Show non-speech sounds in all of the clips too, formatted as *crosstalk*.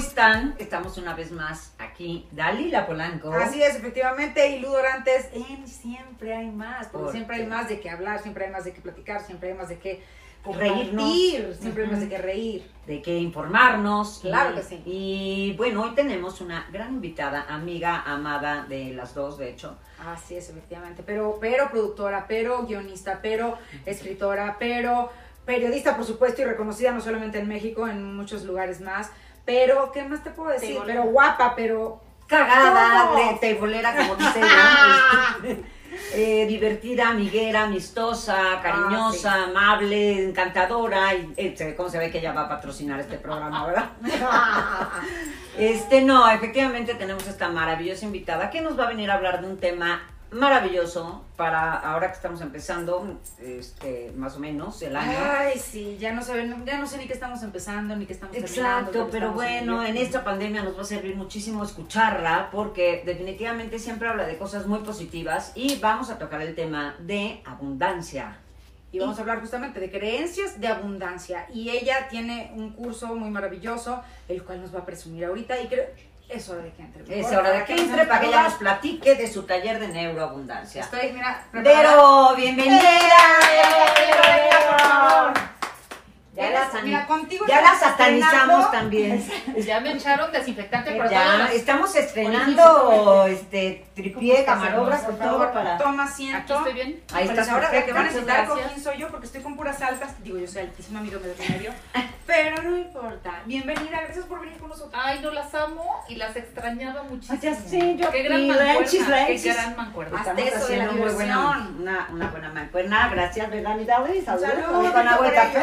¿cómo están? Estamos una vez más aquí, Dalila Polanco. Así es, efectivamente, y Ludorantes en Siempre hay más, porque ¿Por siempre hay más de qué hablar, siempre hay más de qué platicar, siempre hay más de qué Reírnos. siempre hay más de qué reír. de qué informarnos. Claro y- que sí. Y bueno, hoy tenemos una gran invitada, amiga, amada de las dos, de hecho. Así es, efectivamente, pero, pero productora, pero guionista, pero escritora, pero periodista, por supuesto, y reconocida no solamente en México, en muchos lugares más. Pero, ¿qué más te puedo decir? Pero guapa, pero Cagada, tebolera, como dice ella. *laughs* eh, divertida, amiguera, amistosa, cariñosa, Ah, amable, encantadora. Y, eh, cómo se ve que ella va a patrocinar este programa, ¿verdad? *laughs* Este, no, efectivamente tenemos esta maravillosa invitada que nos va a venir a hablar de un tema maravilloso para ahora que estamos empezando, este, más o menos, el año. Ay, sí, ya no, sé, ya no sé ni qué estamos empezando, ni qué estamos. Exacto, qué pero bueno, en esta pandemia nos va a servir muchísimo escucharla porque definitivamente siempre habla de cosas muy positivas y vamos a tocar el tema de abundancia. Y vamos a hablar justamente de creencias de abundancia. Y ella tiene un curso muy maravilloso, el cual nos va a presumir ahorita. Y creo es hora de que entre. Es hora de que entre para que ella nos platique de su taller de neuroabundancia. Estoy, mira, preparada. Pero, bienvenida. Bienvenida, por favor. Ya la, san- mira, contigo ya la estamos satanizamos también. *laughs* Ya me echaron desinfectante por Ya, las- estamos estrenando este tripié, camarógrafo, Por todo favor, para. Toma Aquí asiento. estoy bien. Ahí Pues está ahora que van a sentar con quién soy yo, porque estoy con puras altas. Digo, yo soy altísima, amigo medio medio. Pero no importa. Bienvenida, gracias por venir con nosotros. Ay, no las amo y las extrañaba muchísimo. Ay, ya sé, yo Qué gran aquí, mancuerna. Qué gran mancuerna. Hasta eso de la muy buena, una, una buena mancuerna. Gracias, ¿verdad, mi? Saludos. Saludos, con agua y café.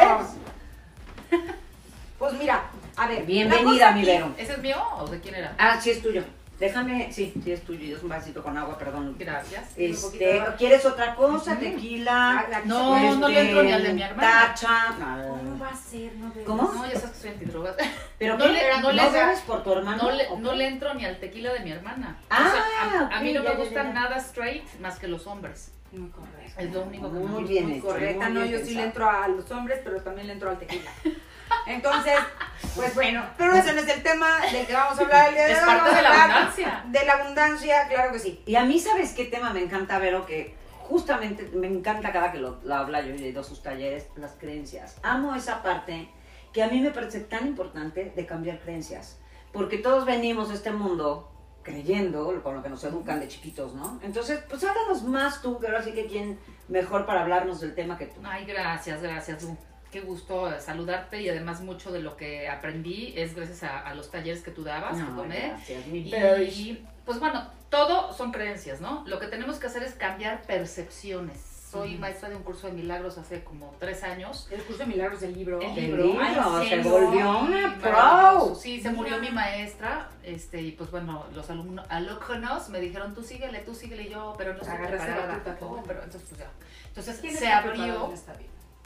Pues mira, a ver. Bienvenida, mi Vero. ¿Ese es mío o de quién era? Ah, sí es tuyo. Déjame, sí, sí es tuyo. Es un vasito con agua, perdón. Gracias. Este. ¿quieres otra cosa? Tequila. Ah, No, no le entro ni al de mi hermana. Tacha. ¿Cómo No. va a ser? No veo. ¿Cómo? No, ya sabes que soy antidrogas. ¿Pero No qué? le- no ¿No le- bebes por tu hermano? No le, entro ni al tequila de mi hermana. Ah, O sea, a, a mí no ya, me gusta ya. nada straight más que los hombres. Muy correcto. Es lo único que me Muy gusta. bien Muy correcta, muy no, bien yo sí le entro a los hombres, pero también le entro al tequila. Entonces, *laughs* pues bueno, pero ese no es el tema del que vamos a hablar el día de Es parte Vamos de la abundancia. De la abundancia, claro que sí. Y a mí, ¿sabes qué tema me encanta, Vero? Que justamente me encanta cada que lo, lo habla yo y he ido a sus talleres, las creencias. Amo esa parte que a mí me parece tan importante de cambiar creencias. Porque todos venimos a este mundo creyendo, con lo que nos educan de chiquitos, ¿no? Entonces, pues háblanos más tú, que ahora sí que quién mejor para hablarnos del tema que tú. Ay, gracias, gracias, Lu. Qué gusto saludarte y además mucho de lo que aprendí es gracias a, a los talleres que tú dabas, No, gracias, mi Y, pues bueno, todo son creencias, ¿no? Lo que tenemos que hacer es cambiar percepciones. Soy maestra de un curso de milagros hace como tres años. El curso de milagros del libro. El El libro. libro, Ay, se volvió una pro. Sí, se murió mi maestra, este, y pues bueno, los alumnos, alumnos me dijeron, tú síguele, tú síguele, y yo, pero no estoy Agarraste batuta, qué Oh, pero entonces pues ya. Entonces ¿Quién se abrió.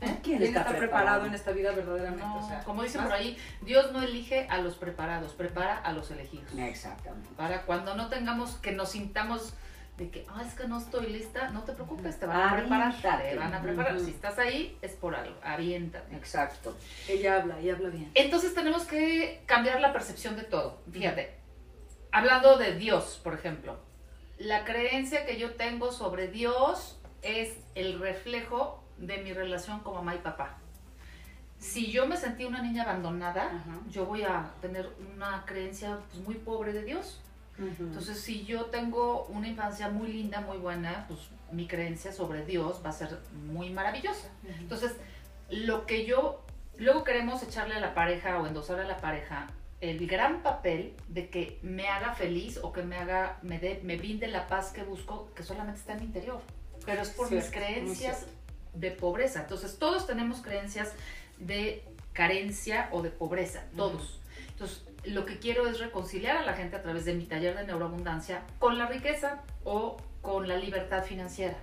¿Eh? ¿Quién, ¿Quién está preparado en este esta vida verdaderamente? No, O sea, como dicen más- por ahí, Dios no elige a los preparados, prepara a los elegidos. Exactamente. Para cuando no tengamos, que nos sintamos de que, ah, es que no estoy lista, no te preocupes, te van a preparar, te van a preparar. Si estás ahí, es por algo, aviéntate. Exacto. Ella habla, ella habla bien. Entonces tenemos que cambiar la percepción de todo. Fíjate, hablando de Dios, por ejemplo, la creencia que yo tengo sobre Dios es el reflejo de mi relación con mamá y papá. Si yo me sentí una niña abandonada, Ajá. yo voy a tener una creencia pues, muy pobre de Dios. Entonces, si yo tengo una infancia muy linda, muy buena, pues mi creencia sobre Dios va a ser muy maravillosa. Entonces, lo que yo, luego queremos echarle a la pareja o endosar a la pareja el gran papel de que me haga feliz o que me haga, me dé, me brinde la paz que busco, que solamente está en mi interior. Pero es por mis creencias de pobreza. Entonces, todos tenemos creencias de carencia o de pobreza, todos. Entonces, lo que quiero es reconciliar a la gente a través de mi taller de neuroabundancia con la riqueza o con la libertad financiera.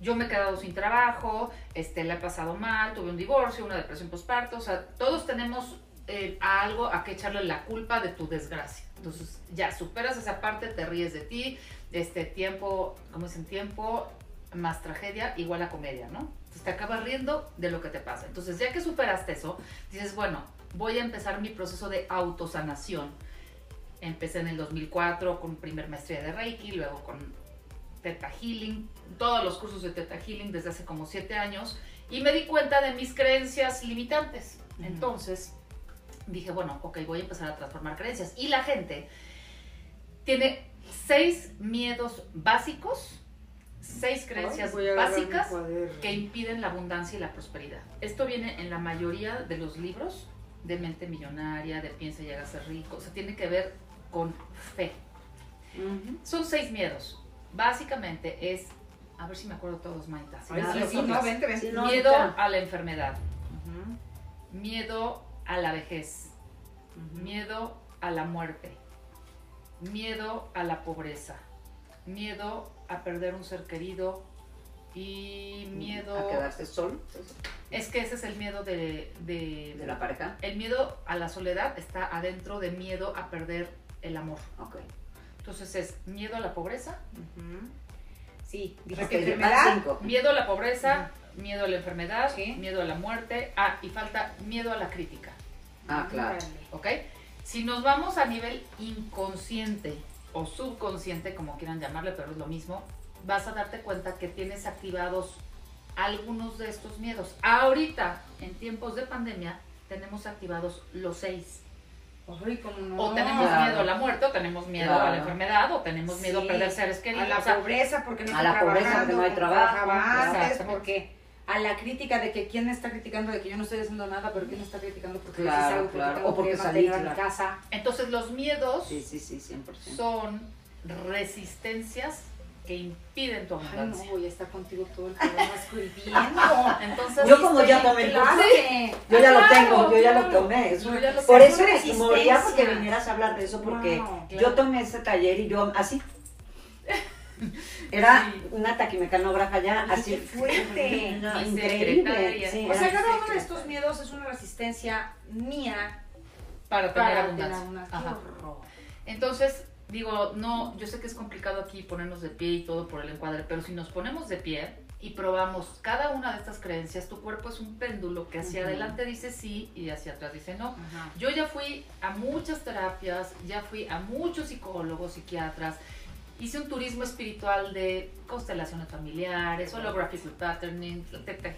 Yo me he quedado sin trabajo, este, la he pasado mal, tuve un divorcio, una depresión postparto, o sea, todos tenemos eh, a algo a que echarle la culpa de tu desgracia. Entonces, ya superas esa parte, te ríes de ti, este tiempo, como dicen, tiempo más tragedia igual a comedia, ¿no? Entonces te acabas riendo de lo que te pasa. Entonces, ya que superaste eso, dices, bueno, voy a empezar mi proceso de autosanación. Empecé en el 2004 con primer maestría de Reiki, luego con Theta Healing, todos los cursos de Theta Healing desde hace como siete años y me di cuenta de mis creencias limitantes. Entonces dije, bueno, ok, voy a empezar a transformar creencias. Y la gente tiene seis miedos básicos, seis creencias básicas que impiden la abundancia y la prosperidad. Esto viene en la mayoría de los libros de mente millonaria, de piensa y llega a ser rico. O sea, tiene que ver con fe. Son seis miedos. Básicamente es, a ver si me acuerdo todos, Maita. si sí, no. Sí, no, miedo a la enfermedad, miedo a la vejez, miedo a la muerte, miedo a la pobreza, miedo a perder un ser querido y miedo... A quedarse solo Es que ese es el miedo de, de, de la pareja. El miedo a la soledad está adentro de miedo a perder el amor. Ok. Entonces es miedo a la pobreza. Sí, Ok, que van enfermedad. cinco. miedo a la pobreza, miedo a la enfermedad, Sí. miedo a la muerte, ah, y falta miedo a la crítica. Ah, claro. ¿ok? Si nos vamos a nivel inconsciente o subconsciente, como quieran llamarle, pero es lo mismo, vas a darte cuenta que tienes activados algunos de estos miedos. Ahorita, en tiempos de pandemia, tenemos activados los seis. Ay, cómo no. O tenemos Claro. miedo a la muerte, o tenemos miedo a la enfermedad, o tenemos miedo Sí. a perder seres queridos. A la o sea, pobreza porque no a está la pobreza porque no hay trabajo, porque a la crítica de que quién me está criticando de que yo no estoy haciendo nada, pero quién me está criticando porque yo Claro, salgo, porque claro. tengo O porque que salí, a mi claro. casa. entonces los miedos Sí, sí, sí, 100%. son resistencias que impiden tu Ay, abundancia. no, voy a estar contigo todo el programa escribiendo. *laughs* Entonces, Yo como ya tomé el Claro yo ya lo Claro, tengo, yo ya lo claro. tomé. es Yo una- ya lo por eso Es una moría porque vinieras a hablar de eso, porque Wow, yo claro. tomé ese taller y yo así. *laughs* Era Sí. una taquimecanógrafa ya, Ay, así. fuerte. *laughs* No, increíble. sí, O sea, cada uno de estos miedos es una resistencia mía para tener para abundancia. Ajá. Entonces, digo, no, yo sé que es complicado aquí ponernos de pie y todo por el encuadre, pero si nos ponemos de pie y probamos cada una de estas creencias, tu cuerpo es un péndulo que hacia adelante dice sí y hacia atrás dice no. Yo ya fui a muchas terapias, ya fui a muchos psicólogos, psiquiatras, hice un turismo espiritual de constelaciones familiares, holographic patterning, teta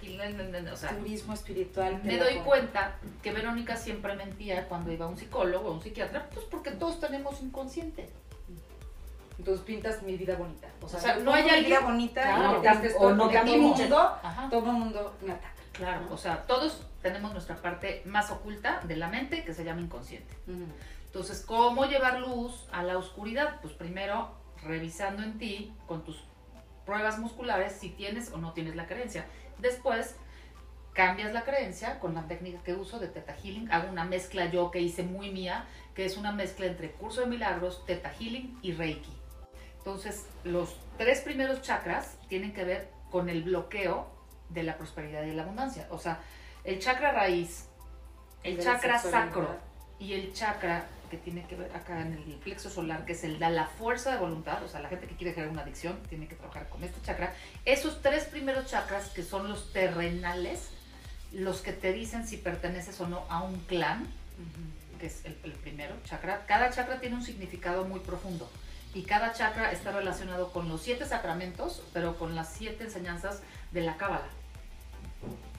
o sea, Turismo espiritual. me doy cuenta que Verónica siempre mentía cuando iba a un psicólogo o un psiquiatra, pues porque todos tenemos inconsciente. Entonces pintas mi vida bonita. O sea, O sea, no hay alguien- vida bonita Claro. y o no mi mundo, Ajá. todo el mundo me ataca. Claro, o sea, todos tenemos nuestra parte más oculta de la mente que se llama inconsciente. Entonces, ¿cómo llevar luz a la oscuridad? Pues primero, revisando en ti con tus pruebas musculares si tienes o no tienes la creencia. Después, cambias la creencia con la técnica que uso de Teta Healing. Hago una mezcla yo que hice muy mía, que es una mezcla entre curso de milagros, Teta Healing y Reiki. Entonces, los tres primeros chakras tienen que ver con el bloqueo de la prosperidad y la abundancia. O sea, el chakra raíz, el chakra sacro y el chakra que tiene que ver acá en el plexo solar, que es el de la fuerza de voluntad, o sea, la gente que quiere crear una adicción tiene que trabajar con este chakra. Esos tres primeros chakras, que son los terrenales, los que te dicen si perteneces o no a un clan, que es el, el primero chakra. Cada chakra tiene un significado muy profundo y cada chakra está relacionado con los siete sacramentos, pero con las siete enseñanzas de la Cábala,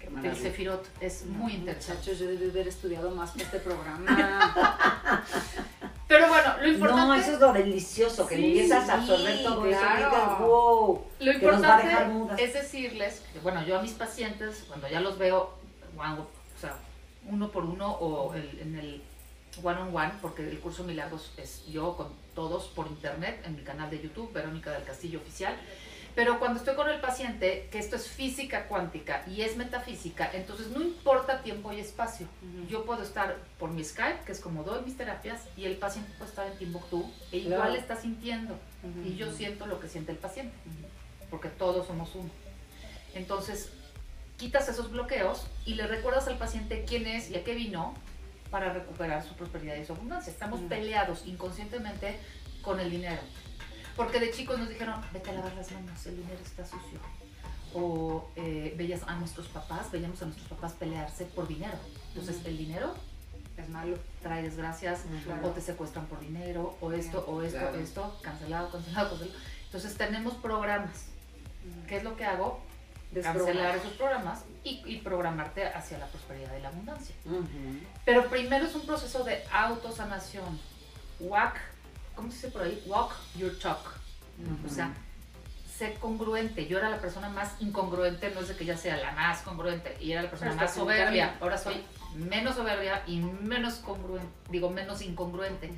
del. Sefirot. Es muy interesante. Muchachos, yo debí haber estudiado más para este programa. *laughs* Pero bueno, lo importante, No, eso es lo delicioso, que Sí, empiezas a absorber todo eso y claro. dices, wow. lo importante es decirles que, bueno, yo a mis pacientes, cuando ya los veo, o sea, uno por uno o el- en el one on one, porque el curso Milagros es yo con todos por internet en mi canal de YouTube, Verónica del Castillo Oficial. Pero cuando estoy con el paciente, que esto es física cuántica y es metafísica, entonces no importa tiempo y espacio. Yo puedo estar por mi Skype, que es como doy mis terapias, y el paciente puede estar en Timbuktu e igual Claro. está sintiendo. Y yo siento lo que siente el paciente, porque todos somos uno. Entonces, quitas esos bloqueos y le recuerdas al paciente quién es y a qué vino para recuperar su prosperidad y su abundancia. Estamos peleados inconscientemente con el dinero. Porque de chicos nos dijeron, vete a lavar las manos, el dinero está sucio. O eh, veías a nuestros papás, veíamos a nuestros papás pelearse por dinero. Entonces, el dinero Es malo. trae desgracias, o te secuestran por dinero, o esto, o esto, Claro. esto, cancelado, cancelado, cancelado. Entonces tenemos programas. ¿Qué es lo que hago? Cancelar esos programas y, y programarte hacia la prosperidad y la abundancia. Ujú. Pero primero es un proceso de autosanación. Walk, ¿cómo se dice por ahí? Walk your talk. O sea, sé congruente. Yo era la persona más incongruente, no es de que ya sea la más congruente, y era la persona Pero más soberbia. Ahora soy menos soberbia y menos congruente, digo, menos incongruente.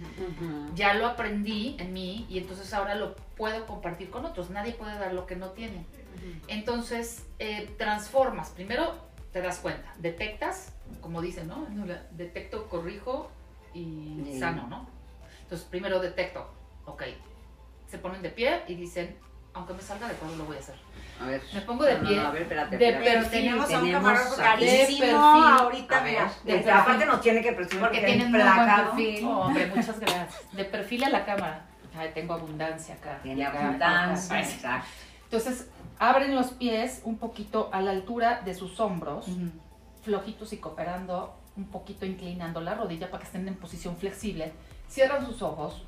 Ya lo aprendí en mí y entonces ahora lo puedo compartir con otros. Nadie puede dar lo que no tiene. Entonces, eh, transformas. Primero te das cuenta, detectas, como dicen, ¿no? Detecto, corrijo y sano, ¿no? Entonces, primero detecto, ok. Se ponen de pie y dicen, aunque me salga de cuadro, lo voy a hacer. A ver. Me pongo de No, pie, no, a ver, espérate, de espérate. Pero perfil, tenemos a un camarógrafo carísimo de perfil. ahorita, A ver, mira. de este, aparte nos tiene que presumir porque que tienen tiene muy buen placado. perfil. Oh, hombre, *laughs* muchas gracias. De perfil a la cámara. Ay, tengo abundancia acá. Tiene Acá, abundancia, acá. exacto. Entonces, abren los pies un poquito a la altura de sus hombros, flojitos y cooperando, un poquito inclinando la rodilla para que estén en posición flexible. Cierran sus ojos,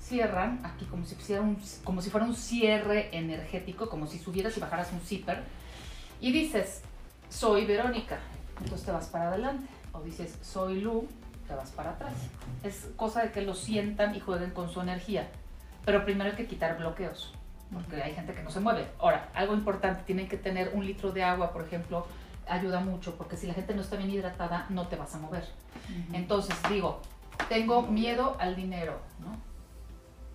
cierran aquí como si, pusiera un- como si fuera un cierre energético, como si subieras y bajaras un zipper. Y dices, soy Verónica, entonces te vas para adelante. O dices, soy Lu, te vas para atrás. Es cosa de que lo sientan y jueguen con su energía. Pero primero hay que quitar bloqueos porque hay gente que no se mueve. Ahora, algo importante, tienen que tener un litro de agua, por ejemplo, ayuda mucho, porque si la gente no está bien hidratada, no te vas a mover. Entonces, digo, tengo miedo al dinero, ¿no?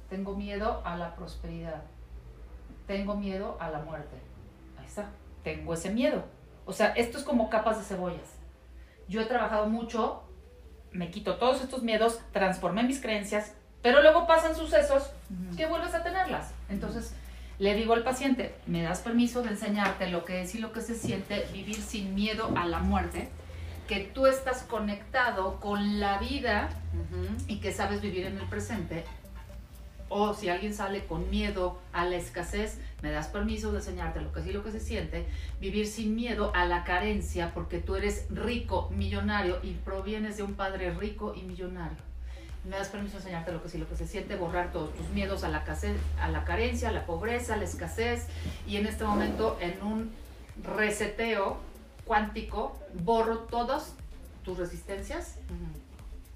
Tengo miedo a la prosperidad. Tengo miedo a la muerte. Ahí está. Tengo ese miedo. O sea, esto es como capas de cebollas. Yo he trabajado mucho, me quito todos estos miedos, transformé mis creencias, pero luego pasan sucesos que vuelves a tenerlas. Entonces, le digo al paciente, me das permiso de enseñarte lo que es y lo que se siente vivir sin miedo a la muerte, que tú estás conectado con la vida y que sabes vivir en el presente. O si alguien sale con miedo a la escasez, me das permiso de enseñarte lo que y lo que se siente, vivir sin miedo a la carencia, porque tú eres rico, millonario y provienes de un padre rico y millonario. Me das permiso de enseñarte lo que sí, lo que se siente, borrar todos tus miedos a la, a la carencia, a la pobreza, a la escasez. Y en este momento, en un reseteo cuántico, borro todas tus resistencias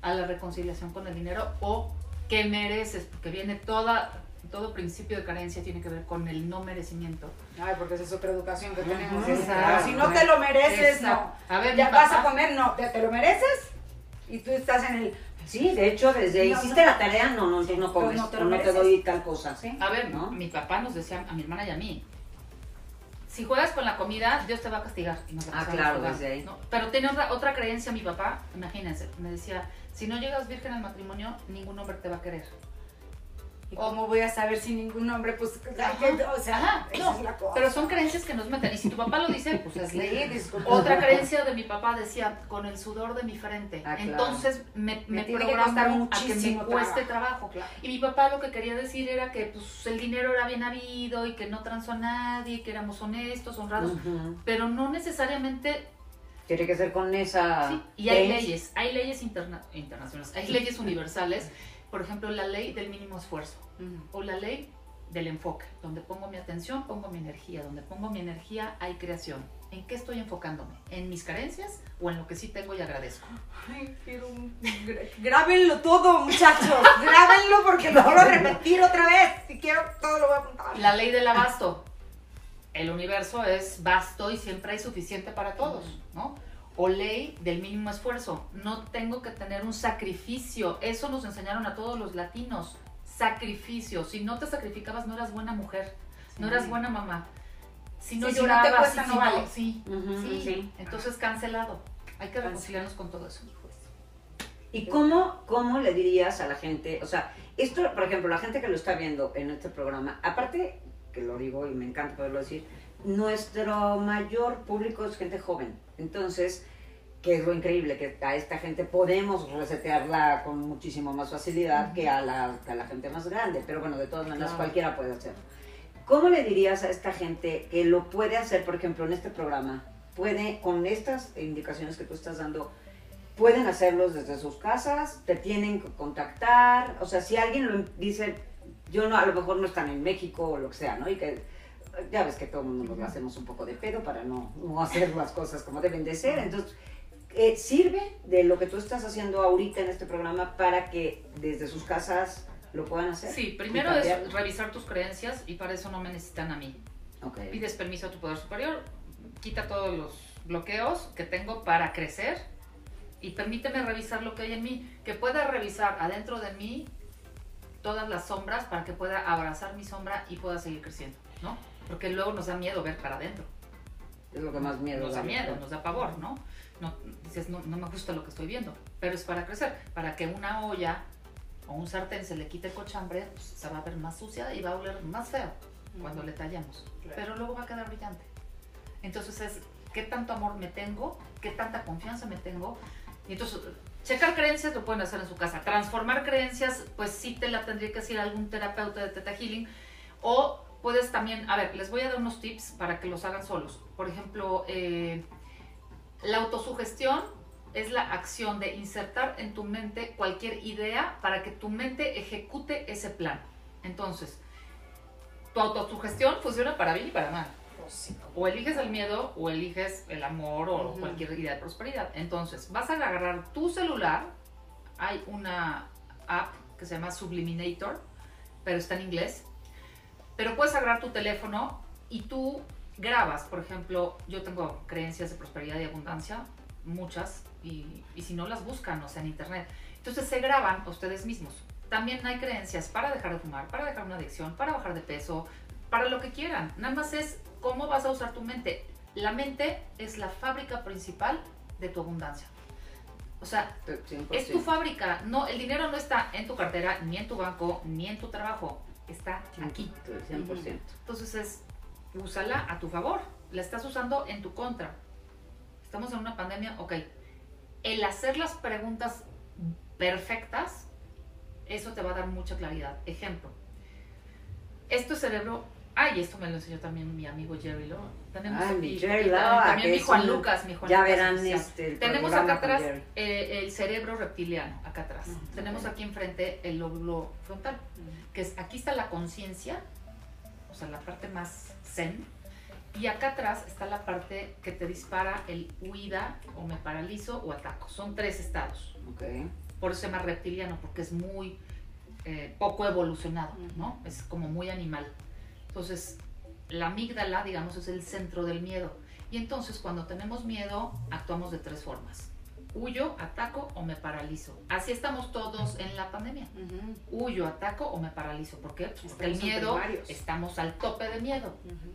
a la reconciliación con el dinero o que mereces, porque viene toda, todo principio de carencia tiene que ver con el no merecimiento. Ay, porque esa es otra educación que tenemos. exacto. Si no te lo mereces, no. Exacto. A ver, Ya mi vas papá- a comer, no. ¿Te, te lo mereces? Y tú estás en el... Sí, de hecho, desde No, hiciste no. la tarea, no, no, entonces no comes, no te o lo no te doy tal cosa. ¿Sí? A ver, ¿No? mi papá nos decía a mi hermana y a mí, si juegas con la comida, Dios te va a castigar. Ah, claro, desde ahí. ¿no? Pero tiene otra, otra creencia mi papá, imagínense, me decía, si no llegas virgen al matrimonio, ningún hombre te va a querer. ¿Y cómo voy a saber si ningún hombre, pues, que- o sea, Ajá, no, es la cosa. pero son creencias que nos meten. Y si tu papá lo dice, pues es ley. Otra creencia de mi papá decía, con el sudor de mi frente. Ah, claro. Entonces me, Me me programó a que me cueste trabajo. trabajo. Claro. Y mi papá lo que quería decir era que pues, el dinero era bien habido y que no transó a nadie, que éramos honestos, honrados, pero no necesariamente... Tiene que ser con esa... sí, y hay leyes, hay leyes interna- internacionales, hay leyes universales, por ejemplo, la ley del mínimo esfuerzo o la ley del enfoque, donde pongo mi atención, pongo mi energía, donde pongo mi energía hay creación. ¿En qué estoy enfocándome? ¿En mis carencias o en lo que sí tengo y agradezco? Ay, quiero un... Grábenlo todo, muchachos. *laughs* Grábenlo porque lo quiero repetir otra vez. Si quiero, todo lo voy a apuntar. La ley del abasto. El universo es vasto y siempre hay suficiente para todos, ¿no? O ley del mínimo esfuerzo. No tengo que tener un sacrificio. Eso nos enseñaron a todos los latinos. Sacrificio. Si no te sacrificabas, no eras buena mujer, no eras buena mamá. Si no Sí, si no te llorabas, cuesta, si no vale. sí. sí. Entonces cancelado. Hay que reconciliarnos con todo eso. ¿Y cómo, cómo le dirías a la gente? O sea, esto, por ejemplo, la gente que lo está viendo en este programa, aparte, que lo digo y me encanta poderlo decir, nuestro mayor público es gente joven. Entonces, que es lo increíble, que a esta gente podemos resetearla con muchísimo más facilidad que, a la, que a la gente más grande. Pero bueno, de todas maneras, Claro. cualquiera puede hacerlo. ¿Cómo le dirías a esta gente que lo puede hacer, por ejemplo, en este programa? Puede, con estas indicaciones que tú estás dando, pueden hacerlos desde sus casas, te tienen que contactar, o sea, si alguien lo dice, yo no, a lo mejor no están en México o lo que sea, ¿no? Y que ya ves que todo el mundo nos lo hacemos un poco de pedo para no, no hacer las cosas como deben de ser, entonces eh, sirve de lo que tú estás haciendo ahorita en este programa para que desde sus casas lo puedan hacer. Sí, primero es revisar tus creencias y para eso no me necesitan a mí. Ok. Pides permiso a tu poder superior, quita todos los bloqueos que tengo para crecer y permíteme revisar lo que hay en mí, que pueda revisar adentro de mí todas las sombras para que pueda abrazar mi sombra y pueda seguir creciendo, ¿no? Porque luego nos da miedo ver para adentro. Es lo que más miedo nos da da. miedo, nos da pavor, ¿no? No dices, no, no me gusta lo que estoy viendo, pero es para crecer, para que una olla o un sartén se le quite el cochambre, pues, se va a ver más sucia y va a oler más feo cuando le tallamos, Claro. pero luego va a quedar brillante. Entonces es, ¿qué tanto amor me tengo? ¿Qué tanta confianza me tengo? Y entonces, checar creencias lo pueden hacer en su casa. Transformar creencias, pues sí te la tendría que decir algún terapeuta de Teta Healing. O puedes también, a ver, les voy a dar unos tips para que los hagan solos. Por ejemplo, eh, la autosugestión es la acción de insertar en tu mente cualquier idea para que tu mente ejecute ese plan. Entonces, tu autosugestión funciona para bien y para mal. O eliges el miedo o eliges el amor o cualquier idea de prosperidad. Entonces, vas a agarrar tu celular. Hay una app que se llama Subliminator, pero está en inglés. Pero puedes agarrar tu teléfono y tú grabas. Por ejemplo, yo tengo creencias de prosperidad y abundancia, muchas, y, y si no las buscan, o sea, en internet. Entonces se graban ustedes mismos. También hay creencias para dejar de fumar, para dejar una adicción, para bajar de peso, para lo que quieran. Nada más es cómo vas a usar tu mente. La mente es la fábrica principal de tu abundancia. O sea, 100%. es tu fábrica. No, el dinero no está en tu cartera, ni en tu banco, ni en tu trabajo. Está aquí. 100%. Entonces es, úsala a tu favor. La estás usando en tu contra. Estamos en una pandemia, ok. El hacer las preguntas perfectas, eso te va a dar mucha claridad. Ejemplo, esto es cerebro. Ay, esto me lo enseñó también mi amigo Jerry Law. Tenemos Ay, aquí- mi Jerry Law, también mi Juan Lucas, mi Juan Ya Lucas verán este, Tenemos acá atrás eh, el cerebro reptiliano, acá atrás. Tenemos aquí enfrente el lóbulo frontal, que es aquí está la conciencia, sea, la parte más zen, y acá atrás está la parte que te dispara el huida o me paralizo o ataco. Son tres estados. Ok. Por eso se llama reptiliano, porque es muy eh, poco evolucionado, ¿no? Es como muy animal. Entonces, la amígdala, digamos, es el centro del miedo. Y entonces, cuando tenemos miedo, actuamos de tres formas. Huyo, ataco o me paralizo. Así estamos todos en la pandemia. Huyo, ataco o me paralizo. ¿Por qué? Pues Porque el miedo, estamos al tope de miedo.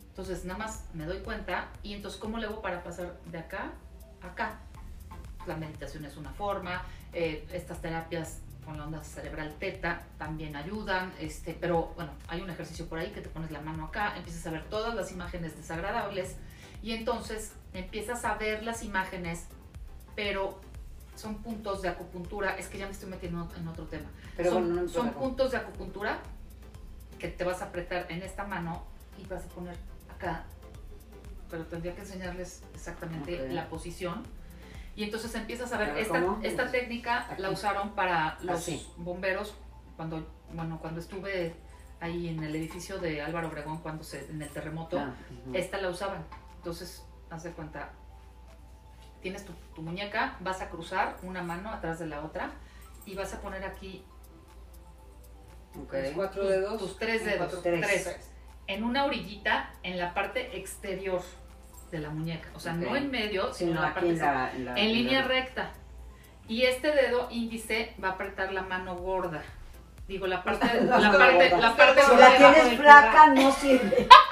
Entonces, nada más me doy cuenta. Y entonces, ¿cómo le hago para pasar de acá a acá? La meditación es una forma. eh, estas terapias con la onda cerebral teta también ayudan. Este, pero bueno, hay un ejercicio por ahí que te pones la mano acá, empiezas a ver todas las imágenes desagradables. Y entonces empiezas a ver las imágenes, pero son puntos de acupuntura. Es que ya me estoy metiendo en otro tema Pero son, bueno, no son puntos de acupuntura que te vas a apretar en esta mano y vas a poner acá. Pero tendría que enseñarles exactamente Ok. la posición. Y entonces empiezas a ver, Pero esta, ¿cómo? esta técnica Aquí. la usaron para los Así. bomberos cuando, bueno, cuando estuve ahí en el edificio de Álvaro Obregón, cuando se, en el terremoto, Ah, ujú. esta la usaban. Entonces, haz de cuenta, tienes tu, tu muñeca, vas a cruzar una mano atrás de la otra y vas a poner aquí Ok. Los cuatro tus, dedos. tus tres dedos, cuatro- Tres. en una orillita en la parte exterior de la muñeca. O sea, no en medio, sino Sino en la parte en la, en la- en en línea la- recta. Y este dedo índice va a apretar la mano gorda. Digo, la parte, *laughs* La parte, la parte Si la tienes flaca, no sirve. *laughs*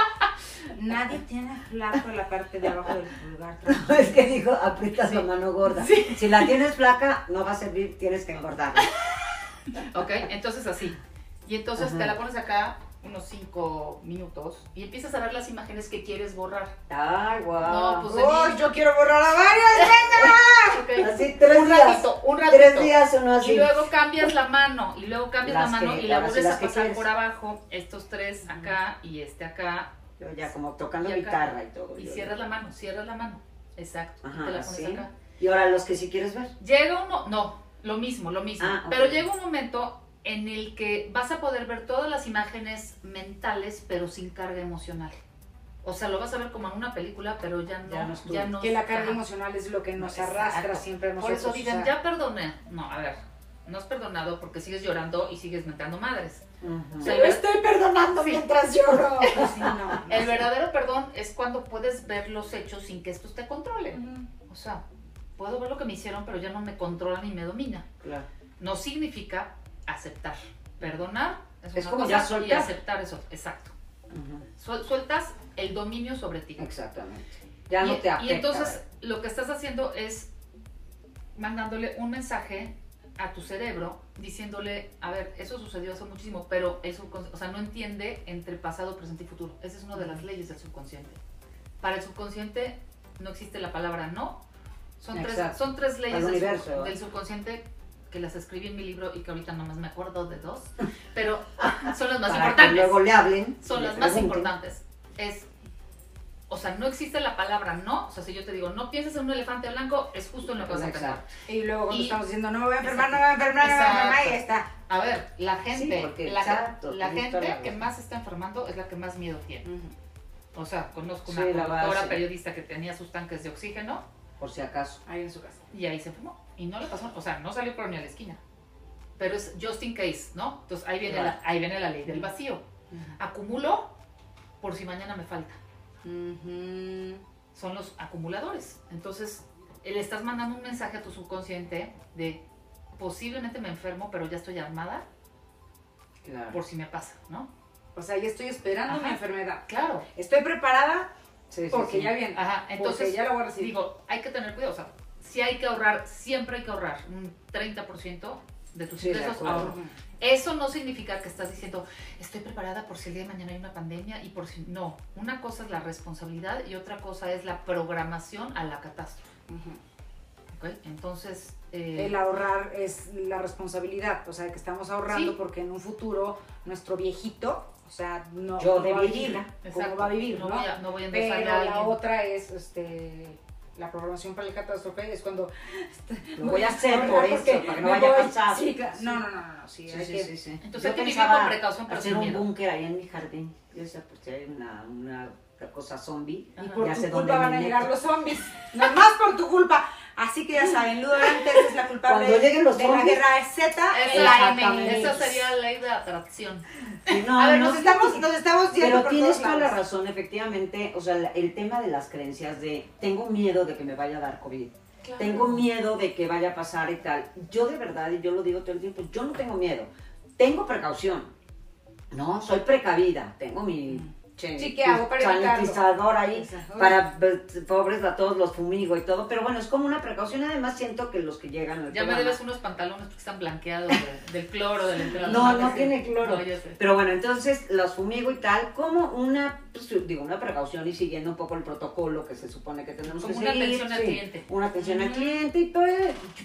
Nadie tiene flaco en la parte de abajo del pulgar. *laughs* es que dijo, aprietas la mano gorda. Si la tienes flaca, no va a servir, tienes que engordarla. *laughs* Ok, entonces así. Y entonces Ajá. te la pones acá unos 5 minutos y empiezas a ver las imágenes que quieres borrar. Ay, guau. No, pues ¡Uy, yo quiero borrar a varios! *laughs* Ok. Así tres un días. ratito, un ratito. Tres días uno así. Y luego cambias la mano, y luego cambias Las la mano que- y la vuelves a pasar por abajo, estos tres acá y este acá, Yo ya como tocando Y acá. guitarra y todo. y cierras la mano, cierras la mano. Exacto. y Ajá, te la pones así. acá. Y Y ahora los que sí quieres ver. Llega uno, no, lo mismo, lo mismo. Ah, ok. Pero llega un momento en el que vas a poder ver todas las imágenes mentales, pero sin carga emocional. O sea, lo vas a ver como en una película, pero ya no. Ya no ya no Que la carga ajá. emocional es lo que nos arrastra siempre a Por nosotros. eso o digan, ya perdoné. No, a ver, no has perdonado porque sigues llorando y sigues mentando madres. O sea, Pero estoy perdonando Sí. mientras lloro. *laughs* Sí, no. El verdadero perdón es cuando puedes ver los hechos sin que estos te controlen. O sea, puedo ver lo que me hicieron, pero ya no me controla ni me domina. Claro. No significa aceptar. Perdonar es, Es una como cosa ya y soltar. aceptar eso. Exacto. Sueltas el dominio sobre ti. Exactamente. Ya y, no te afecta. y entonces lo que estás haciendo es mandándole un mensaje a tu cerebro diciéndole, a ver, eso sucedió hace muchísimo, pero el o sea, no entiende entre pasado, presente y futuro. Esa es una de las leyes del subconsciente. Para el subconsciente no existe la palabra no. Son, tres, son tres leyes del, sub- universo. del subconsciente que las escribí en mi libro y que ahorita nomás me acuerdo de dos, pero *laughs* son las más Para que importantes luego le hablen. son las más importantes. Es, o sea, no existe la palabra no. O sea, si yo te digo no pienses en un elefante blanco, es justo en lo que vas a pensar. Y luego cuando Y- estamos diciendo, no me voy a enfermar, no me voy a enfermar, no me voy a enfermar, y ya está. A ver, la gente, Sí, porque la, exacto, la tienes gente la que más se está enfermando es la que más miedo tiene. O sea, conozco una Sí, la conductora base. periodista que tenía sus tanques de oxígeno Por si acaso. Ahí en su casa. y ahí se enfermó. Y no le pasó, o sea, no salió por ni a la esquina. Pero es just in case, ¿no? Entonces ahí viene, Claro. la, ahí viene la ley del vacío. Acumulo por si mañana me falta. Son los acumuladores. Entonces, le estás mandando un mensaje a tu subconsciente de posiblemente me enfermo, pero ya estoy armada Claro. por si me pasa, ¿no? O sea, ya estoy esperando Ajá. mi enfermedad. Claro. Estoy preparada Sí, sí, porque sí. ya viene. Ajá. Entonces, ya lo voy a recibir. digo, hay que tener cuidado. O sea, sí hay que ahorrar, siempre hay que ahorrar un 30% de tus ingresos. Eso no significa que estás diciendo, estoy preparada por si el día de mañana hay una pandemia y por si... No, una cosa es la responsabilidad y otra cosa es la programación a la catástrofe. Ujú. ¿ok? Entonces... eh, El ahorrar es la responsabilidad, o sea, que estamos ahorrando Sí. porque en un futuro nuestro viejito, o sea, no Yo de va a vivir, cómo va a vivir, ¿no? No voy a, no voy a endosar Pero a la otra es, este, la programación para el catástrofe es cuando Lo voy a hacer ahorrar por eso, para que no vaya a pasar. Sí, claro. no, no, no, no, no, sí, Sí, hay sí, que- sí. Entonces Yo hay que vivir pensaba con precaución, pero hacer un búnker ahí en mi jardín. Yo decía, pues si hay una, una cosa zombie. Y por Ya tu culpa van a llegar los zombies. *laughs* Nomás por tu culpa. Así que ya saben, Ludo Orante es la culpable Cuando lleguen los de la zombies. guerra Z. Esa, la Exactamente. esa sería la ley de atracción. No, A ver, no, nos estamos, nos estamos yendo Pero por tienes todos toda la lados. razón, efectivamente, o sea, la- el tema de las creencias de tengo miedo de que me vaya a dar COVID, tengo miedo de que vaya a pasar y tal. Yo de verdad, y yo lo digo todo el tiempo, yo no tengo miedo, tengo precaución, ¿no? Soy precavida, tengo mi che- Sí, ¿qué hago para evitarlo? sanitizador ahí Exacto. para eh, pobres a todos los fumigo y todo, pero bueno, es como una precaución, además siento que los que llegan al Ya me debes unos pantalones porque están blanqueados de- *laughs* del cloro, del entrenador. No, no tiene cloro. No, ya sé. Pero bueno, entonces los fumigo y tal, como una, pues, digo, una precaución y siguiendo un poco el protocolo que se supone que tenemos Como que una seguir. atención al cliente. Una atención al cliente y todo,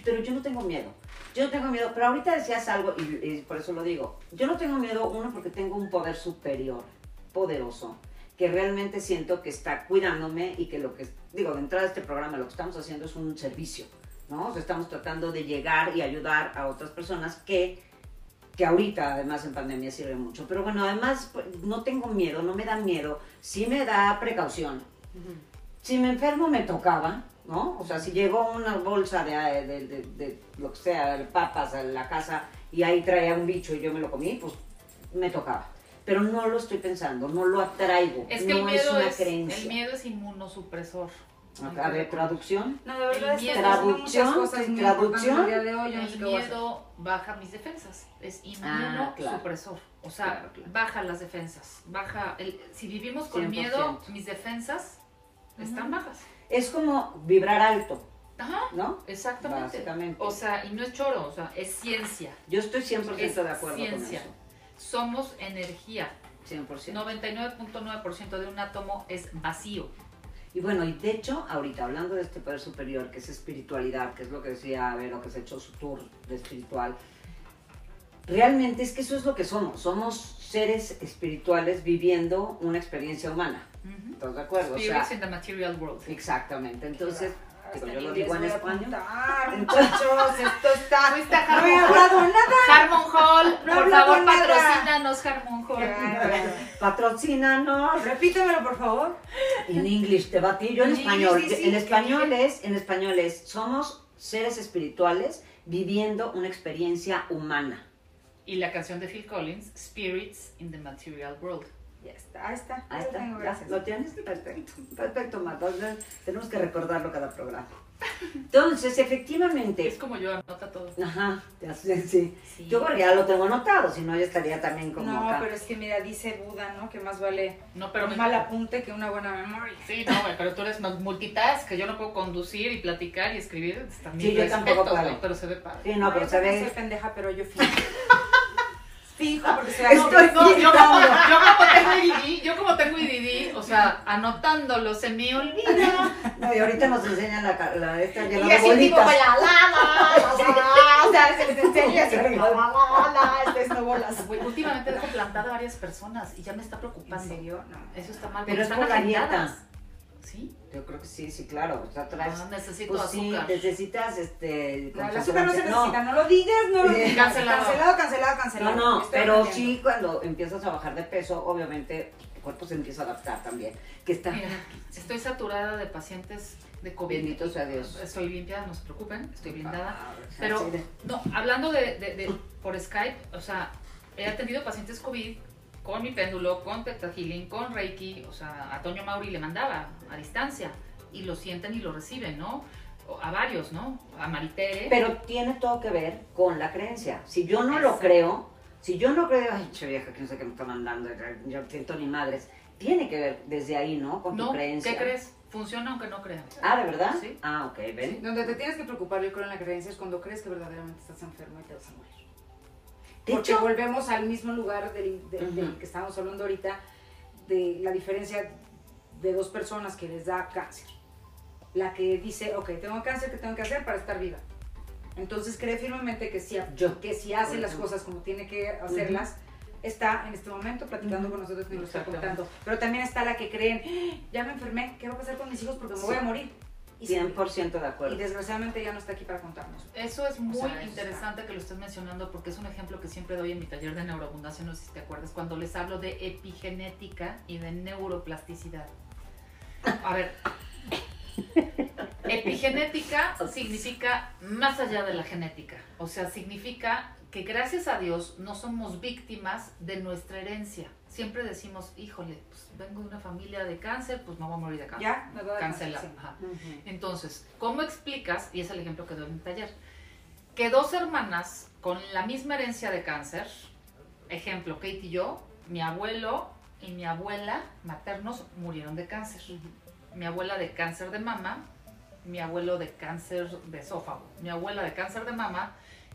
pero yo no tengo miedo. Yo no tengo miedo, pero ahorita decías algo y, y por eso lo digo. Yo no tengo miedo, uno, porque tengo un poder superior, poderoso, que realmente siento que está cuidándome y que lo que, digo, de entrada a este programa lo que estamos haciendo es un servicio, ¿no? O sea, estamos tratando de llegar y ayudar a otras personas que que ahorita además en pandemia sirve mucho. Pero bueno, además pues, no tengo miedo, no me da miedo, sí me da precaución. Si me enfermo me tocaba, ¿no? O sea, si llegó una bolsa de, de, de- de lo que sea, de papas a la casa y ahí traía un bicho y yo me lo comí, pues me tocaba. Pero no lo estoy pensando, no lo atraigo, Es que no el miedo una es, creencia. el miedo es inmunosupresor. A ver, traducción. No, de verdad, El muchas Traducción, cosas muy traducción. el de hoy. miedo baja mis defensas. Es Ah, claro. inmunosupresor. O sea, Claro, claro. baja las defensas. Baja el, si vivimos con 100%. miedo, mis defensas están bajas. Es como vibrar alto, Ajá, ¿no? exactamente. O sea, y no es choro, o sea, es ciencia. Yo estoy 100% Es de acuerdo ciencia. con Somos energía. eso. 100%. 99.9% de un átomo es vacío. Y bueno, y de hecho, ahorita hablando de este poder superior, que es espiritualidad, que es lo que decía Vero, que se echó su tour de espiritual, realmente es que eso es lo que somos. Somos seres espirituales viviendo una experiencia humana. Ujú. ¿Estás de acuerdo? O sea, Spirits in the material world. exactamente. Entonces, Hasta yo lo inglés digo en español. *laughs* muchachos, esto está. No he Harmon hablado nada. Harmon Hall, No por favor, nada. patrocínanos Harmon Hall. Claro. *laughs* Patrocínanos. Repítemelo, por favor. En English te batí, yo en español. English, sí, sí, en español es, en español es, somos seres espirituales viviendo una experiencia humana. Y la canción de Phil Collins, Spirits in the Material World. Ya está, ahí está. Ahí está, lo tengo, ya. ¿Lo tienes? Perfecto, perfecto, Marta. Tenemos que recordarlo cada programa. Entonces, efectivamente, Es como yo, anota todo. ajá, ya sé, sí. Sí. Yo porque ya lo tengo anotado, si no ya estaría también como No, acá. pero es que mira, dice Buda, ¿no? Que más vale No, pero un me- mal apunte que una buena memoria. Sí, no, güey, pero tú eres multitask, que yo no puedo conducir y platicar y escribir. pues, También Sí, yo respeto, tampoco puedo. pero se ve padre. Sí, no, pero yo se ve... soy pendeja, pero yo *laughs* fijo. Fijo porque se Estoy No, yo, como, yo como tengo IDD, yo como tengo IDD, o sea, anotándolo se me olvida. No, y ahorita nos enseñan la, la esta Y de así tipo, la la la la la, o sea, se les enseña y así, la la la la, no bolas. Güey, últimamente dejo plantada a varias personas y ya me está ¿En preocupando. serio? No. Eso está mal. Pero es están por la dieta. ¿Sí? Yo creo que sí, sí, claro. O sea, traes... Ah, necesito pues sí, azúcar. necesitas este... No, el azúcar no se necesita, no lo digas, no lo Sí. digas. Cancelado. Cancelado, cancelado, No, cancelado. no, Estoy pero sí cuando empiezas a bajar de peso, obviamente tu cuerpo se empieza a adaptar también. Que está... Mira, estoy saturada de pacientes de COVID. Bendito sea Dios. Estoy limpia, no se preocupen, estoy blindada. Ah, Pero, sí no, hablando de, de- de- por Skype, o sea, he atendido pacientes COVID con mi péndulo, con Teta con Reiki, o sea, a Toño Mauri le mandaba a distancia y lo sienten y lo reciben, ¿no? A varios, ¿no? A Maritere. Pero tiene todo que ver con la creencia. Si yo no lo creo, si yo no creo, ay, che vieja, que no sé qué me está mandando, yo siento ni madres. Tiene que ver desde ahí, ¿no? Con tu no, creencia. ¿qué crees? Funciona aunque no crean. Ah, ¿de verdad? Sí. Ah, ok, ven. Donde te tienes que preocupar, yo creo, en la creencia es cuando crees que verdaderamente estás enfermo y te vas a morir. De Porque hecho, volvemos al mismo lugar del, del- del Ujú. que estábamos hablando ahorita, de la diferencia de dos personas que les da cáncer. La que dice, ok, tengo cáncer, ¿qué tengo que hacer para estar viva? Entonces cree firmemente que si, Yo. que si hace las cosas como tiene que hacerlas, está en este momento platicando Ujú. con nosotros y nos está contando. Pero también está la que creen, "Ah, ya me enfermé, ¿qué va a pasar con mis hijos? Porque me voy a morir. Y, se muere. 100% de y acuerdo. desgraciadamente ya no está aquí para contarnos. Eso es muy sea, eso interesante que lo estés mencionando porque es un ejemplo que siempre doy en mi taller de neuroabundancia, no sé si te acuerdas, cuando les hablo de epigenética y de neuroplasticidad. A ver, epigenética *laughs* significa más allá de la genética, o sea, significa que gracias a Dios no somos víctimas de nuestra herencia. Siempre decimos, híjole, pues vengo de una familia de cáncer, pues me voy a morir de cáncer. ¿Ya? Me va a dar Cancela. cáncer, sí. Ajá. Ujú. Entonces, ¿cómo explicas, y es el ejemplo que doy en mi taller, que dos hermanas con la misma herencia de cáncer, ejemplo, Kate y yo, mi abuelo y mi abuela maternos murieron de cáncer. Mi abuela de cáncer de mama, mi abuelo de cáncer de esófago, mi abuela de cáncer de mama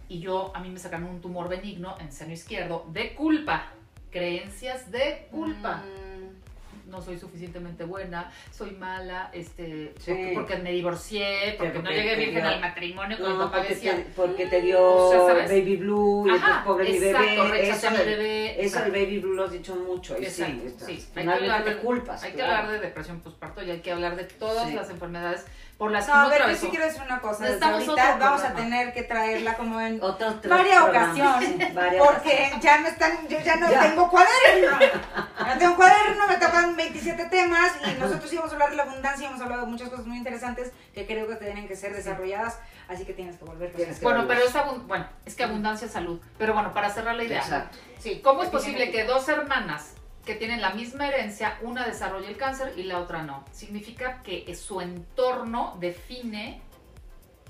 y yo, a mí me sacaron un tumor benigno en seno izquierdo de culpa, creencias de culpa Mm, no soy suficientemente buena, soy mala, este, Sí. porque, porque me divorcié, porque, no llegué virgen dio- al matrimonio, con mi No, papá porque decía, te, porque te dio O sea, ¿sabes? baby blue y ajá, pobre mi exacto, bebé. mi Eso, del- bebé, eso exacto. baby blue lo has dicho mucho. Y Exacto, sí, estás- sí. Hay que hablar de- culpas. Hay que hablar de depresión postparto y hay que hablar de todas Sí. las enfermedades por las No, a ver, yo sí quiero decir una cosa. Desde ahorita otro vamos a tener que traerla como en *laughs* tres varias ocasiones. *laughs* Porque ya no están, yo ya no Ya. tengo cuaderno. *laughs* Ya no tengo cuaderno, me tapan 27 temas y nosotros íbamos a hablar de la abundancia, hemos hablado de muchas cosas muy interesantes que creo que tienen que ser desarrolladas, así que tienes que volver. Tienes que- Bueno, pero es, bueno, es que abundancia es salud. Pero bueno, para cerrar la idea. Exacto. Sí, ¿cómo es posible que dos hermanas que tienen la misma herencia, una desarrolle el cáncer y la otra no? Significa que su entorno define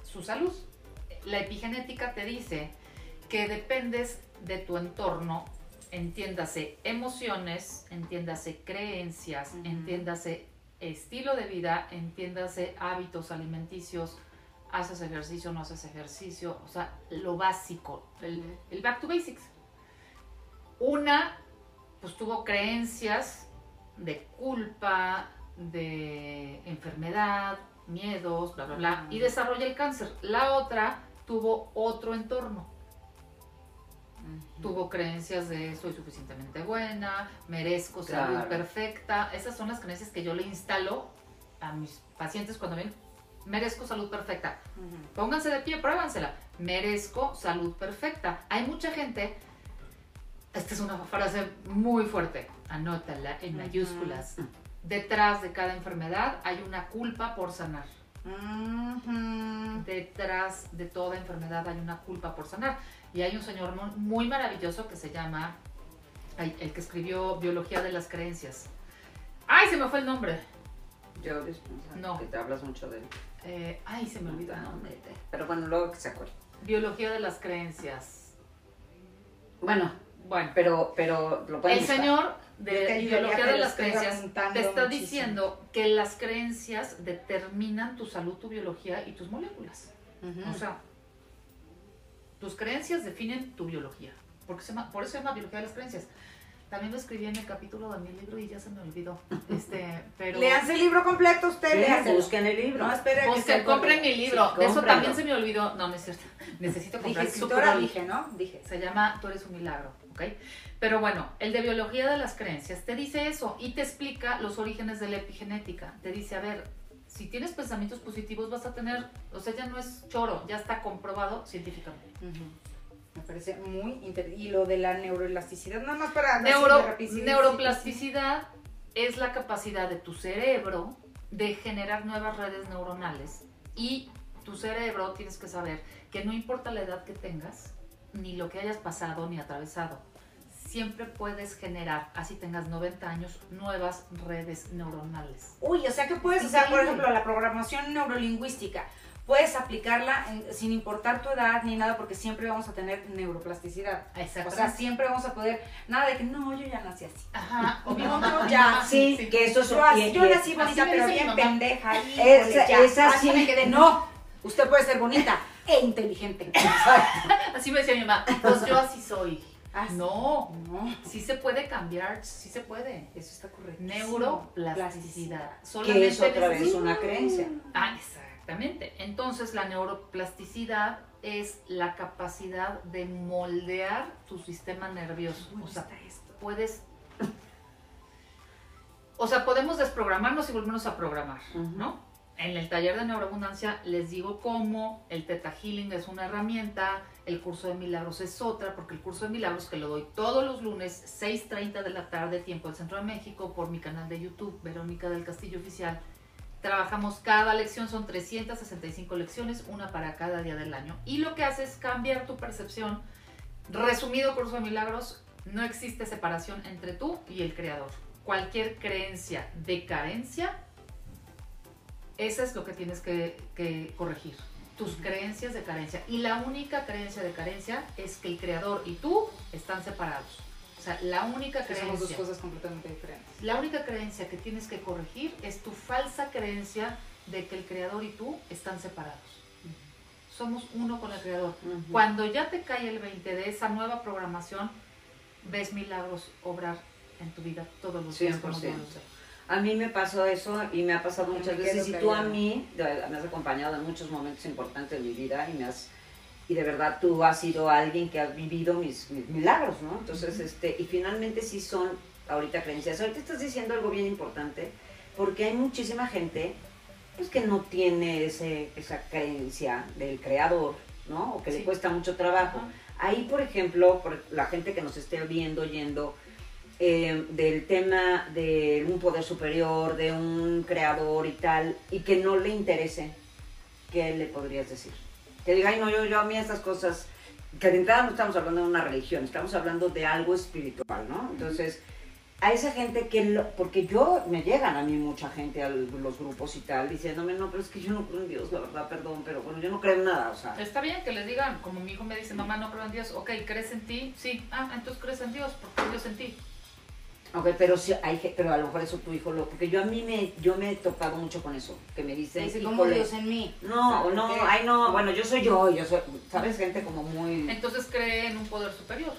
su salud. La epigenética te dice que dependes de tu entorno, entiéndase emociones, entiéndase creencias, entiéndase estilo de vida, entiéndase hábitos alimenticios, haces ejercicio, no haces ejercicio, o sea, lo básico, el, el back to basics. Una, pues tuvo creencias de culpa, de enfermedad, miedos, bla, bla, bla, y desarrolla el cáncer. La otra tuvo otro entorno. Tuvo creencias de soy suficientemente buena, merezco salud perfecta. Esas son las creencias que yo le instalo a mis pacientes cuando ven Merezco salud perfecta. Pónganse de pie, pruébansela. Merezco salud perfecta. Hay mucha gente, esta es una frase muy fuerte, anótala en mayúsculas. Detrás de cada enfermedad hay una culpa por sanar. Detrás de toda enfermedad hay una culpa por sanar. Y hay un señor mu- muy maravilloso que se llama, el que escribió Biología de las Creencias. ¡Ay, se me fue el nombre! Yo No. que te hablas mucho de él. Eh, ¡Ay, se me olvidó! Pero bueno, luego que se acuerde. Biología de las Creencias. Bueno, Bueno, pero, pero lo pueden El buscar. señor de biología pero de las creencias te está muchísimo. diciendo que las creencias determinan tu salud, tu biología y tus moléculas. O sea, tus creencias definen tu biología. Porque se llama- por eso se llama biología de las creencias. También lo escribí en el capítulo de mi libro y ya se me olvidó. *laughs* Este, pero Léanse el libro completo ustedes. Sí, busquen el libro. No, espera que se compren mi libro. Sí, de eso también se me olvidó. No, no es cierto. *laughs* Necesito Dije, comprar su escritora, dije, ¿no? Dije. Se llama Tú eres un milagro, ¿ok? Pero bueno, el de biología de las creencias te dice eso y te explica los orígenes de la epigenética. Te dice, a ver, si tienes pensamientos positivos vas a tener, o sea, ya no es choro, ya está comprobado científicamente. Me parece muy interesante. Y lo de la neuroelasticidad, nada más para Neuro, neuroplasticidad es la capacidad de tu cerebro de generar nuevas redes neuronales y tu cerebro tienes que saber que no importa la edad que tengas, ni lo que hayas pasado ni atravesado, siempre puedes generar, así tengas 90 años, nuevas redes neuronales. Uy, o sea que puedes, Es o sea, por ejemplo, la programación neurolingüística, puedes aplicarla en- sin importar tu edad ni nada, porque siempre vamos a tener neuroplasticidad. O sea, siempre vamos a poder, nada de que no, yo ya nací así. Ajá, o mi mamá, ya, mamá, Sí, que eso es Yo, yo y- nací así bonita, pero bien pendeja. Esa- esa sí. me quedé, no, usted puede ser bonita e inteligente. *laughs* Así me decía mi mamá, pues yo así soy. Así. No, No, sí se puede cambiar, sí se puede. eso está correcto. Neuroplasticidad. que es otra vez una creencia. Ah, exactamente. Entonces la neuroplasticidad es la capacidad de moldear tu sistema nervioso. O sea, puedes... O sea, podemos desprogramarnos y volvernos a programar. ¿no? En el taller de neuroabundancia les digo cómo el Theta Healing es una herramienta, el curso de milagros es otra, porque el curso de milagros que lo doy todos los lunes, 6.30 de la tarde, tiempo del Centro de México, por mi canal de YouTube, Verónica del Castillo Oficial. Trabajamos cada lección, son 365 lecciones, una para cada día del año. Y lo que hace es cambiar tu percepción. Resumido, curso de milagros, no existe separación entre tú y el creador. Cualquier creencia de carencia, eso es lo que tienes que, que corregir. Tus creencias de carencia. Y la única creencia de carencia es que el creador y tú están separados. O sea, la única Que somos dos creencia. cosas completamente diferentes. La única creencia que tienes que corregir es tu falsa creencia de que el creador y tú están separados. Somos uno con el creador. Cuando ya te cae el 20 de esa nueva programación, ves milagros obrar en tu vida todos los días. como 100%. A mí me pasó eso y me ha pasado muchas veces. Y tú a mí me has acompañado en muchos momentos importantes de mi vida y me has y de verdad tú has sido alguien que ha vivido mis, mis milagros, ¿no? Entonces, este, y finalmente sí son ahorita creencias. Ahorita estás diciendo algo bien importante porque hay muchísima gente pues que no tiene ese, esa creencia del creador, ¿no? O que Sí. le cuesta mucho trabajo. Ahí, por ejemplo, por la gente que nos esté viendo, oyendo, eh, del tema de un poder superior, de un creador y tal, y que no le interese, ¿qué le podrías decir? Que diga, ay, no, yo, yo a mí estas cosas, que de entrada no estamos hablando de una religión, estamos hablando de algo espiritual, ¿no? Entonces, a esa gente que, lo- porque yo, me llegan a mí mucha gente a los grupos y tal, diciéndome, no, pero es que yo no creo en Dios, la verdad, perdón, pero bueno, yo no creo en nada, o sea. Está bien que les digan, como mi hijo me dice, mamá, no creo en Dios. Ok, ¿crees en ti? Sí. Ah, entonces crees en Dios, porque Dios en ti. Ok, pero sí, hay, pero a lo mejor eso tu hijo lo, porque yo a mí me, yo me he topado mucho con eso, que me dicen, Dice, "Híjole, Dios en mí. no, ¿Sabes no, qué? ay no, bueno, yo soy yo, yo soy, sabes, gente como muy, Entonces cree en un poder superior.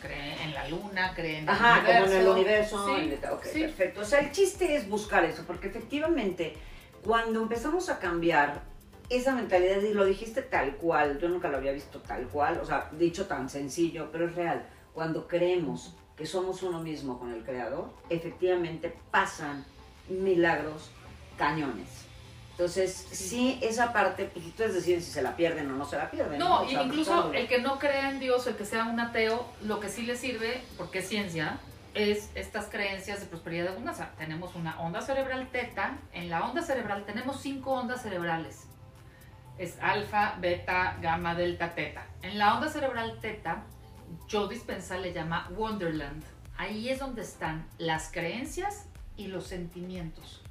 Cree en la luna, cree en el ajá, como en el universo, Sí, en el- ok, sí. perfecto, o sea, el chiste es buscar eso, porque efectivamente, cuando empezamos a cambiar esa mentalidad, y lo dijiste tal cual, yo nunca lo había visto tal cual, o sea, dicho tan sencillo, pero es real, cuando creemos que somos uno mismo con el Creador, efectivamente pasan milagros cañones. Entonces, sí, esa parte, pues ustedes deciden si se la pierden o no se la pierden. No, O y sea, incluso pues, el que no crea en Dios, el que sea un ateo, lo que sí le sirve, porque es ciencia, es estas creencias de prosperidad y abundancia. Tenemos una onda cerebral teta. En la onda cerebral tenemos cinco ondas cerebrales. Es alfa, beta, gamma, delta, teta. En la onda cerebral teta, Joe Dispenza le llama Wonderland. Ahí es donde están las creencias y los sentimientos.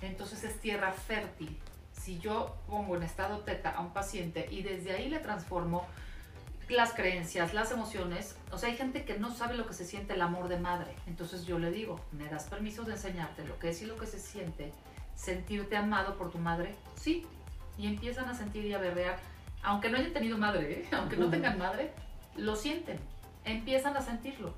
Entonces es tierra fértil. Si yo pongo en estado teta a un paciente y desde ahí le transformo las creencias, las emociones, o sea, hay gente que no sabe lo que se siente el amor de madre. Entonces yo le digo, ¿me das permiso de enseñarte lo que es y lo que se siente? Sentirte amado por tu madre, sí. Y empiezan a sentir y a berrear, aunque no hayan tenido madre, ¿eh? *laughs* aunque no tengan madre, lo sienten, empiezan a sentirlo.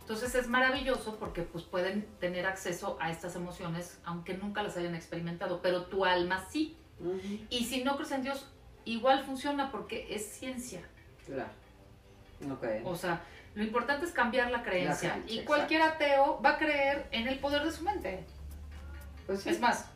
Entonces es maravilloso porque pues pueden tener acceso a estas emociones aunque nunca las hayan experimentado, pero tu alma sí. Y si no crees en Dios, igual funciona porque es ciencia. Claro. Ok. O sea, lo importante es cambiar la creencia. La creencia, y cualquier ateo va a creer en el poder de su mente. Pues sí. Es más,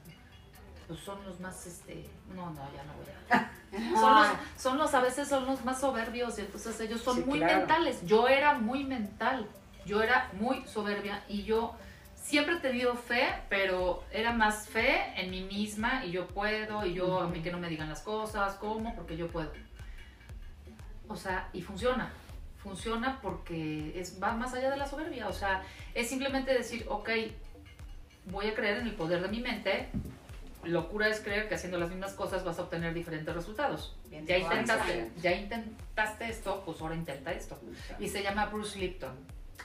pues son los más, este, no, no, ya no voy a... *laughs* Son los, son los, a veces son los más soberbios y entonces ellos son Sí, muy claro. mentales. Yo era muy mental, yo era muy soberbia y yo siempre he tenido fe, pero era más fe en mí misma y yo puedo y yo a mí que no me digan las cosas, ¿cómo? Porque yo puedo. O sea, y funciona. Funciona porque es, va más allá de la soberbia. O sea, es simplemente decir, ok, voy a creer en el poder de mi mente. Locura es creer que haciendo las mismas cosas vas a obtener diferentes resultados. Bien, Ya intentaste, excelente. ya intentaste esto, pues ahora intenta esto. Y se llama Bruce Lipton,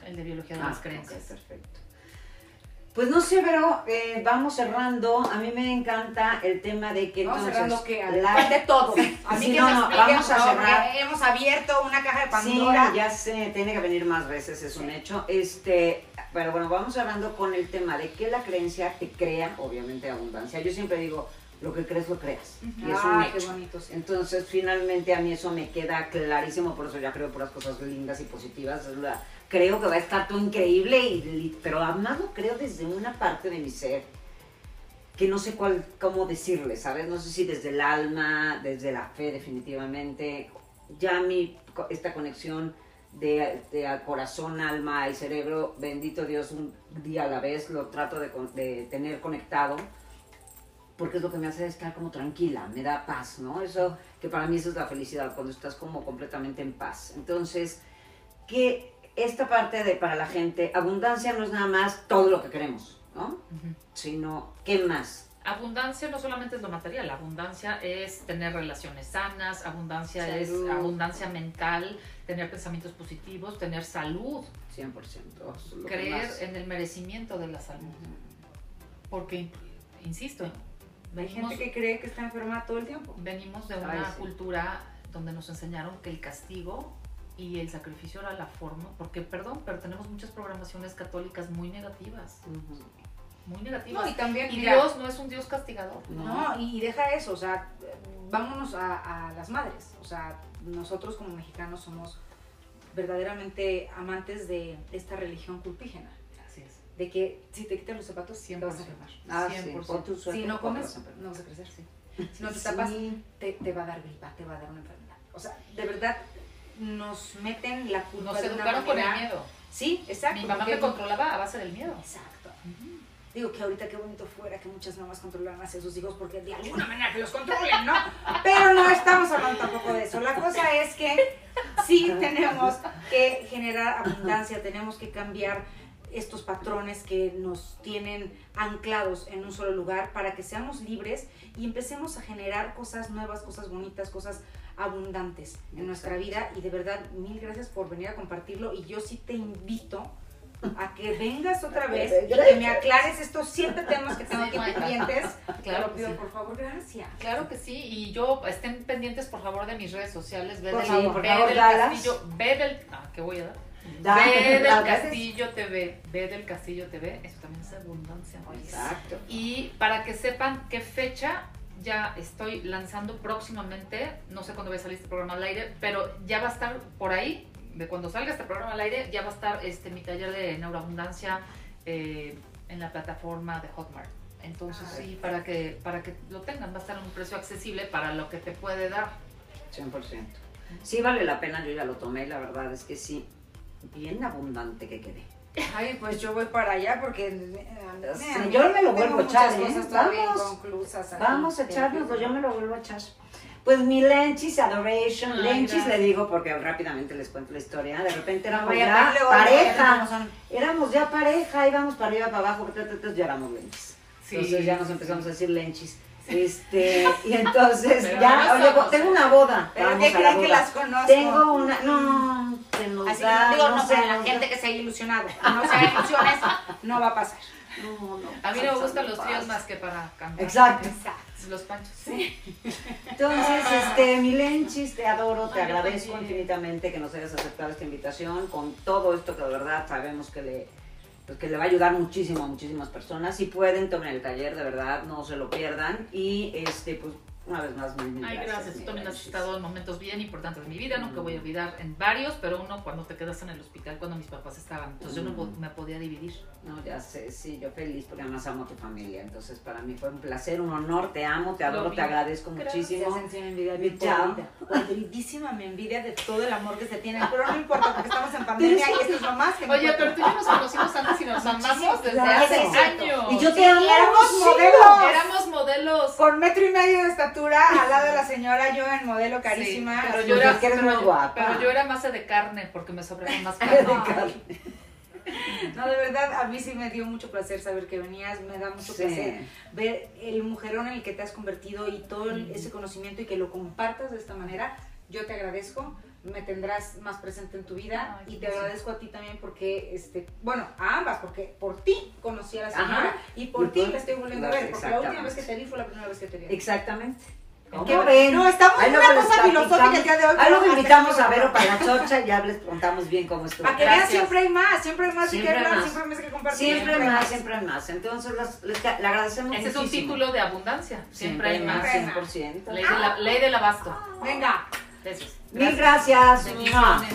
el de biología de Ah, las creencias. perfecto. Pues no sé, pero eh, vamos cerrando. A mí me encanta el tema de que Vamos entonces cerrando que la- ¿Cuál de todo. A mí Sí, que no, no, vamos a cerrar. Hemos abierto una caja de Sí, Pandora. ya sé, tiene que venir más veces, es un hecho. Este, pero bueno, vamos hablando con el tema de que la creencia te crea, obviamente, abundancia. Yo siempre digo, lo que crees, lo creas. Y es un Ah, qué bonito. sí. Entonces, finalmente a mí eso me queda clarísimo, por eso ya creo puras cosas lindas y positivas. La- creo que va a estar todo increíble, y, pero además lo creo desde una parte de mi ser que no sé cuál, cómo decirle, ¿sabes? No sé si desde el alma, desde la fe definitivamente. Ya mi, esta conexión de, de al corazón, alma y cerebro, bendito Dios, un día a la vez lo trato de, tener conectado porque es lo que me hace estar como tranquila, me da paz, ¿no? Eso, que para mí eso es la felicidad, cuando estás como completamente en paz. Entonces, que esta parte de para la gente, abundancia no es nada más todo lo que queremos, ¿no? Ujú. Sino, ¿qué más? Abundancia no solamente es lo material, abundancia es tener relaciones sanas, abundancia Salud. es abundancia mental, tener pensamientos positivos, tener salud, 100%. eso es lo que creer más. en el merecimiento de la salud. Porque, insisto, Hay venimos, gente que cree que está enferma todo el tiempo. venimos de Ay, una sí. cultura donde nos enseñaron que el castigo y el sacrificio era la forma, porque perdón, pero tenemos muchas programaciones católicas muy negativas, muy negativas. No, y también, y mira, Dios no es un Dios castigador. No, y deja eso, o sea, vámonos a, a las madres. O sea, nosotros como mexicanos somos verdaderamente amantes de esta religión culpígena. Así es. De que si te quitas los zapatos, 100%. te vas a enfermar. Ah, sí, 100%. pon tu suéter, Si no comes, no vas a crecer. Si no te tapas, Sí. te, te va a dar gripa, te va a dar una enfermedad. O sea, de verdad, nos meten la culpa Nos de una educaron con el miedo. Sí, exacto. Mi mamá me controlaba a base del miedo. Exacto. Digo que ahorita qué bonito fuera que muchas mamás controlaran a sus hijos porque de alguna manera que los controlen, ¿no? Pero no estamos hablando tampoco de eso. La cosa es que sí tenemos que generar abundancia, tenemos que cambiar estos patrones que nos tienen anclados en un solo lugar para que seamos libres y empecemos a generar cosas nuevas, cosas bonitas, cosas abundantes en nuestra vida y de verdad mil gracias por venir a compartirlo y yo sí te invito a que vengas otra vez y que me aclares estos siete temas que tengo Sí, aquí pendientes. Te *laughs* Claro pido, sí. por favor, gracias. Claro que sí, y yo estén pendientes por favor de mis redes sociales, ve Por del, favor, por ve favor, del castillo, ve del ah, ¿qué voy a dar? Da- ve del castillo TV, ve del castillo TV, eso también es abundancia. oye. Exacto. Y para que sepan qué fecha ya estoy lanzando próximamente, no sé cuándo va a salir este programa al aire, pero ya va a estar por ahí, de cuando salga este programa al aire, ya va a estar este mi taller de neuroabundancia eh, en la plataforma de Hotmart. Entonces sí, para que, para que lo tengan, va a estar a un precio accesible para lo que te puede dar. 100%. Sí vale la pena, yo ya lo tomé, la verdad es que sí, bien abundante que quedé. Ay, pues yo voy para allá porque eh, Sí, yo me lo vuelvo a echar, ¿eh? Vamos. Vamos a echárnoslo, yo me lo vuelvo a echar. Pues mi Lenchis Adoration, Ay, Lenchis gracias. le digo porque rápidamente les cuento la historia. De repente éramos ya luego, luego, ya pareja, éramos ya pareja, íbamos para arriba, para abajo, entonces ya éramos Lenchis. Sí. Entonces ya nos empezamos a decir Lenchis. Este, *laughs* y entonces Pero ya, no somos, tengo una boda. Pero ¿qué creen que las conozco? Tengo una, no, se nos Así da, que digo, no no, para la gente que se haya ilusionado. *laughs* No se haga ilusiones, no va a pasar. No, no, A mí no me gustan los tríos más que para cantar. Exacto. Los panchos. Entonces, *laughs* este, mi Lenchis, te adoro, te Ay, agradezco infinitamente que nos hayas aceptado esta invitación con todo esto que de verdad sabemos que le, pues, que le va a ayudar muchísimo a muchísimas personas. Si pueden, tomen el taller, de verdad, no se lo pierdan. Y, este, pues, una vez más, mil, mil Ay, gracias. Tú también has Lenchis. estado en momentos bien importantes de mi vida. Nunca voy a olvidar en varios, pero uno cuando te quedas en el hospital cuando mis papás estaban. Entonces yo no me podía dividir. No, ya sé, sí, yo feliz porque además amo a tu familia. Entonces, para mí fue un placer, un honor, te amo, te adoro, te agradezco Gracias. muchísimo. Envidia Mi bien. Podridísima mi envidia de todo el amor que se tiene. Pero no importa porque estamos en pandemia y esto es lo más que Oye, pero tú y yo nos conocimos antes y nos amamos desde Claro. hace años. Y yo te amo. éramos modelos. Éramos modelos. Con metro y medio de estatura, al lado de la señora, yo en modelo carísima. Sí, pero yo era, pero muy guapa. pero yo era más de carne porque me sobraban más *laughs* De carne. carne. *laughs* No, de verdad, a mí sí me dio mucho placer saber que venías, me da mucho Sí. placer ver el mujerón en el que te has convertido y todo el- ese conocimiento y que lo compartas de esta manera. Yo te agradezco, me tendrás más presente en tu vida Ay, y te gracias. agradezco a ti también porque, este, bueno, a ambas, porque por ti conocí a la Ajá. señora y por Y ti la estoy volviendo a ver, porque la última exactamente. vez que te vi fue la primera vez que te vi. Exactamente. ¿Cómo Qué- ven? no, estamos en una cosa filosófica el día de hoy, Ahí hasta invitamos a Vero para la chocha y ya les contamos bien cómo estuvo. Para que vean, siempre hay más, siempre hay más, Siempre y que hablar, más. siempre hay más que compartir. Siempre hay más, siempre más. Entonces les, les- le agradecemos Ese es un muchísimo. título de abundancia. Siempre hay más. 100%. Ley, de la- ley del abasto. Venga. Besos. Mil gracias. Bendiciones.